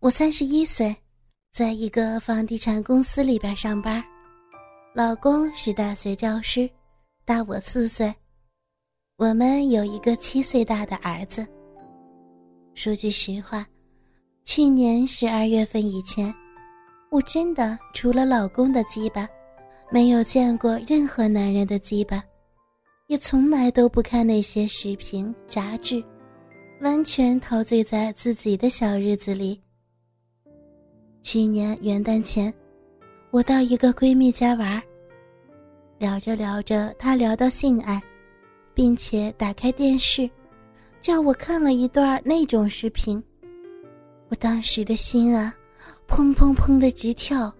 我三十一岁，在一个房地产公司里边上班，老公是大学教师，大我四岁。我们有一个七岁大的儿子。说句实话，去年十二月份以前，我真的除了老公的鸡巴，没有见过任何男人的鸡巴，也从来都不看那些视频杂志，完全陶醉在自己的小日子里。去年元旦前，我到一个闺蜜家玩，聊着聊着，她聊到性爱，并且打开电视，叫我看了一段那种视频。我当时的心啊，砰砰砰的直跳，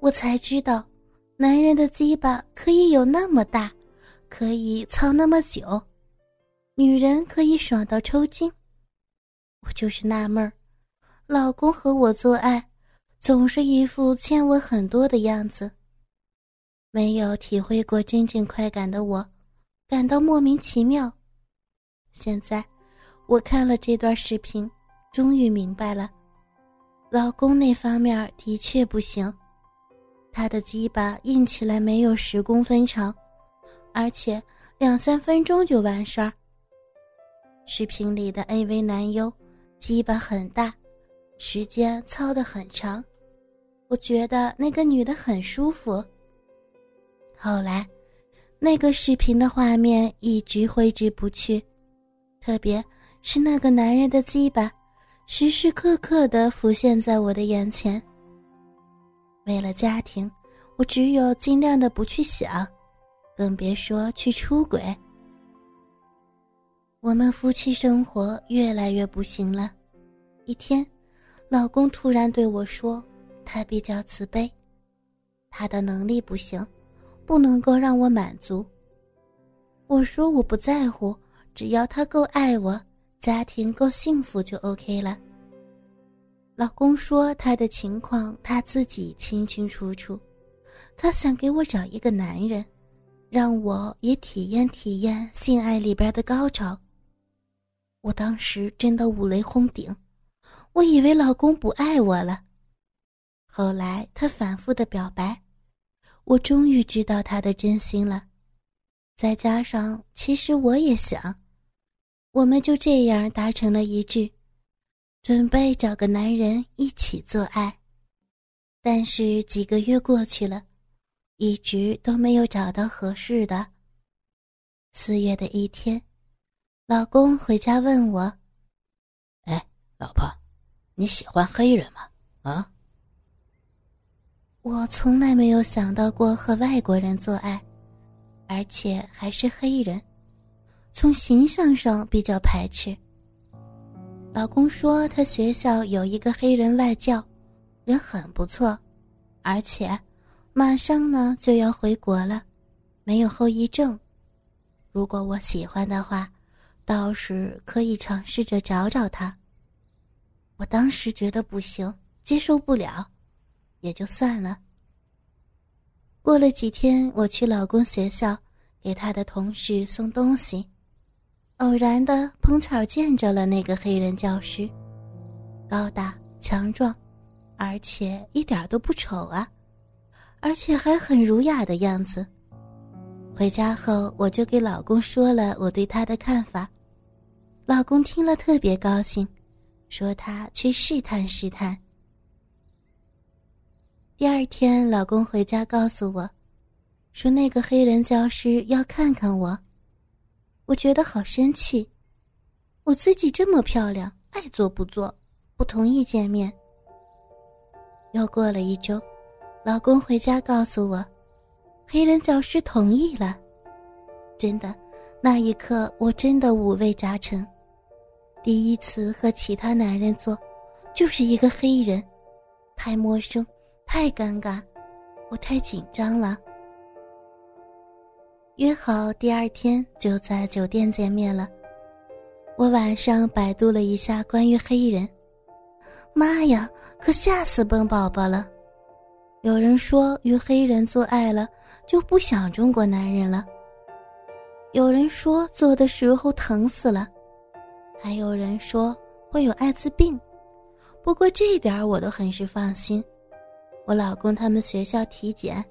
我才知道，男人的鸡巴可以有那么大，可以操那么久，女人可以爽到抽筋。我就是纳闷儿，老公和我做爱。总是一副欠我很多的样子。没有体会过真正快感的我，感到莫名其妙。现在，我看了这段视频，终于明白了，老公那方面的确不行。他的鸡巴硬起来没有十公分长，而且两三分钟就完事儿。视频里的 AV 男优，鸡巴很大，时间操得很长。我觉得那个女的很舒服。后来，那个视频的画面一直挥之不去，特别是那个男人的鸡巴，时时刻刻的浮现在我的眼前。为了家庭，我只有尽量的不去想，更别说去出轨。我们夫妻生活越来越不行了。一天，老公突然对我说。他比较慈悲，他的能力不行，不能够让我满足。我说我不在乎，只要他够爱我，家庭够幸福就 OK 了。老公说他的情况他自己清清楚楚，他想给我找一个男人，让我也体验体验性爱里边的高潮。我当时真的五雷轰顶，我以为老公不爱我了。后来他反复的表白，我终于知道他的真心了。再加上，其实我也想，我们就这样达成了一致，准备找个男人一起做爱。但是几个月过去了，一直都没有找到合适的。四月的一天，老公回家问我：“哎，老婆，你喜欢黑人吗？啊？”我从来没有想到过和外国人做爱，而且还是黑人，从形象上比较排斥。老公说他学校有一个黑人外教，人很不错，而且马上呢就要回国了，没有后遗症。如果我喜欢的话，倒是可以尝试着找找他。我当时觉得不行，接受不了。也就算了。过了几天，我去老公学校给他的同事送东西，偶然的碰巧见着了那个黑人教师，高大强壮，而且一点都不丑啊，而且还很儒雅的样子。回家后，我就给老公说了我对他的看法，老公听了特别高兴，说他去试探试探。第二天，老公回家告诉我，说那个黑人教师要看看我。我觉得好生气，我自己这么漂亮，爱做不做，不同意见面。又过了一周，老公回家告诉我，黑人教师同意了。真的，那一刻我真的五味杂陈。第一次和其他男人做，就是一个黑人，太陌生。太尴尬，我太紧张了。约好第二天就在酒店见面了。我晚上百度了一下关于黑人，妈呀，可吓死笨宝宝了！有人说与黑人做爱了就不想中国男人了，有人说做的时候疼死了，还有人说会有艾滋病。不过这点我都很是放心。我老公他们学校体检，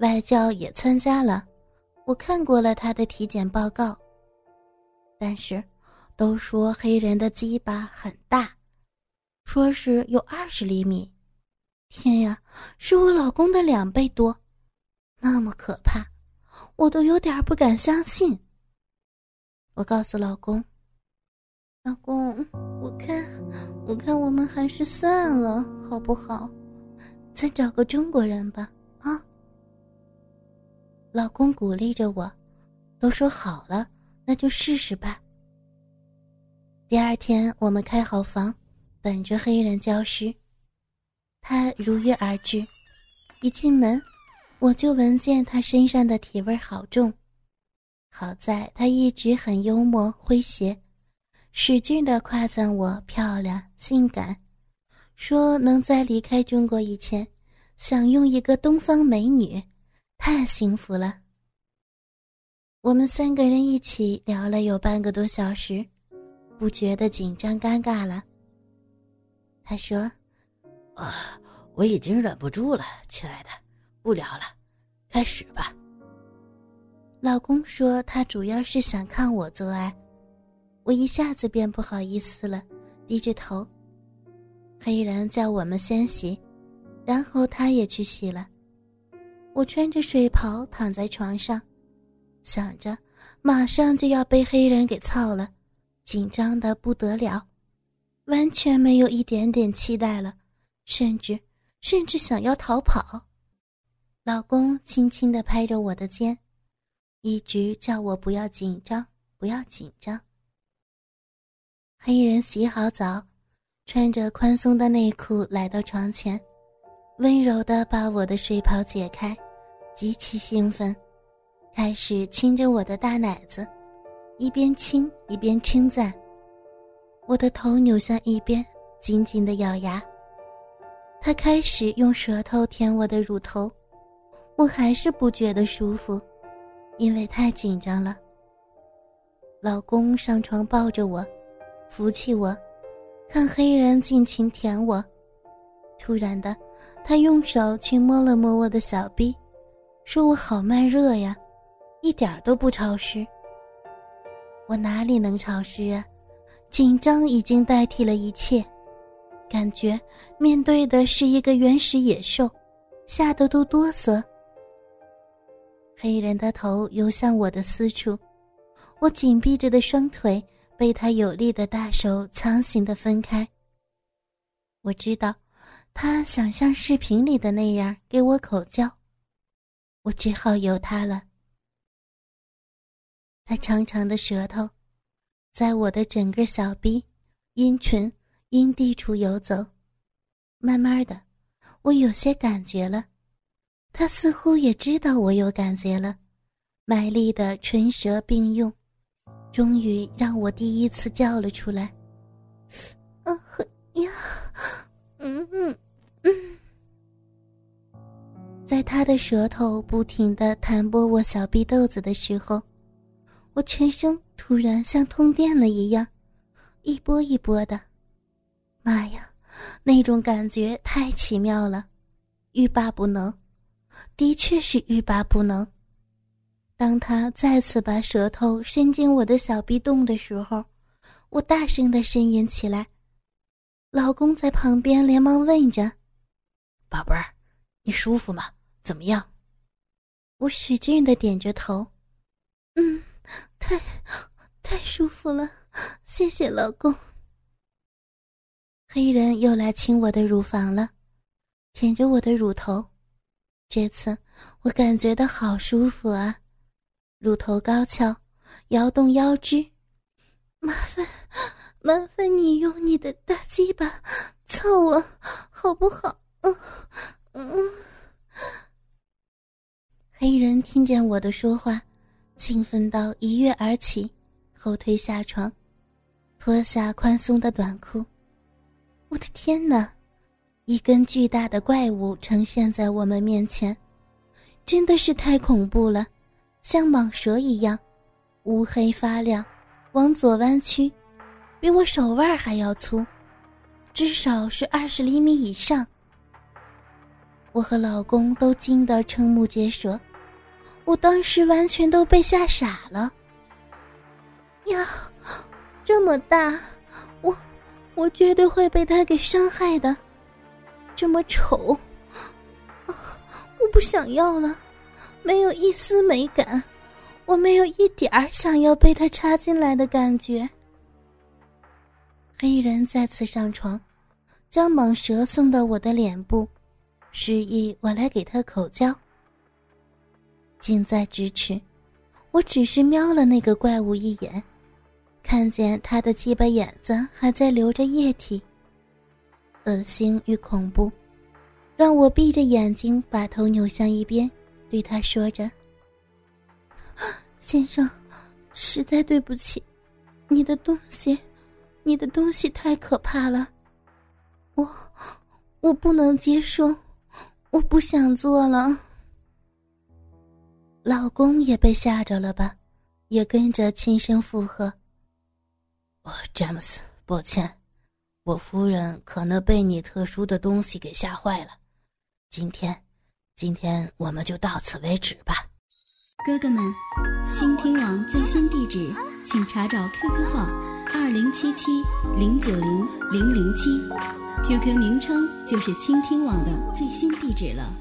外教也参加了，我看过了他的体检报告。但是，都说黑人的鸡巴很大，说是有二十厘米。天呀，是我老公的两倍多，那么可怕，我都有点不敢相信。我告诉老公：“老公，我看，我看我们还是算了，好不好？再找个中国人吧。”啊，老公鼓励着我，都说好了。那就试试吧。第二天，我们开好房，等着黑人教师。他如约而至，一进门，我就闻见他身上的体味好重。好在他一直很幽默诙谐，使劲的夸赞我漂亮性感，说能在离开中国以前享用一个东方美女，太幸福了。我们三个人一起聊了有半个多小时，不觉得紧张尴尬了。他说：“啊，我已经忍不住了，亲爱的，不聊了，开始吧。”老公说他主要是想看我做爱，我一下子便不好意思了，低着头。黑人叫我们先洗，然后他也去洗了。我穿着睡袍躺在床上。想着马上就要被黑人给操了，紧张的不得了，完全没有一点点期待了，甚至甚至想要逃跑。老公轻轻的拍着我的肩，一直叫我不要紧张，不要紧张。黑人洗好澡，穿着宽松的内裤来到床前，温柔的把我的睡袍解开，极其兴奋。开始亲着我的大奶子，一边亲一边称赞。我的头扭向一边，紧紧的咬牙。他开始用舌头舔我的乳头，我还是不觉得舒服，因为太紧张了。老公上床抱着我，扶起我，看黑人尽情舔我。突然的，他用手去摸了摸我的小臂，说我好慢热呀。一点都不潮湿。我哪里能潮湿啊？紧张已经代替了一切，感觉面对的是一个原始野兽，吓得都哆嗦。黑人的头游向我的私处，我紧闭着的双腿被他有力的大手强行的分开。我知道，他想像视频里的那样给我口交，我只好由他了。他长长的舌头，在我的整个小臂、阴唇、阴蒂处游走。慢慢的，我有些感觉了。他似乎也知道我有感觉了，卖力的唇舌并用，终于让我第一次叫了出来：“啊呀，嗯嗯嗯。”在他的舌头不停的弹拨我小臂豆子的时候。我全身突然像通电了一样，一波一波的。妈呀，那种感觉太奇妙了，欲罢不能，的确是欲罢不能。当他再次把舌头伸进我的小臂洞的时候，我大声的呻吟起来。老公在旁边连忙问着：“宝贝儿，你舒服吗？怎么样？”我使劲的点着头，嗯。太，太舒服了，谢谢老公。黑人又来亲我的乳房了，舔着我的乳头。这次我感觉到好舒服啊，乳头高翘，摇动腰肢。麻烦，麻烦你用你的大鸡巴操我，好不好？嗯嗯。黑人听见我的说话。兴奋到一跃而起，后退下床，脱下宽松的短裤。我的天哪！一根巨大的怪物呈现在我们面前，真的是太恐怖了，像蟒蛇一样，乌黑发亮，往左弯曲，比我手腕还要粗。至少是二十厘米以上。我和老公都惊得瞠目结舌，我当时完全都被吓傻了。呀，这么大，我我绝对会被他给伤害的。这么丑，我不想要了，没有一丝美感，我没有一点儿想要被他插进来的感觉。黑人再次上床，将蟒蛇送到我的脸部。示意我来给他口交，近在咫尺，我只是瞄了那个怪物一眼，看见他的鸡巴眼子还在流着液体。恶心与恐怖，让我闭着眼睛把头扭向一边，对他说着：“先生，实在对不起，你的东西，你的东西太可怕了，我，我不能接受。”我不想做了，老公也被吓着了吧，也跟着轻声附和。哦，詹姆斯，抱歉，我夫人可能被你特殊的东西给吓坏了。今天，今天我们就到此为止吧。哥哥们，倾听网最新地址，请查找 QQ 号二零七七零九零零零七。QQ 名称就是倾听网的最新地址了。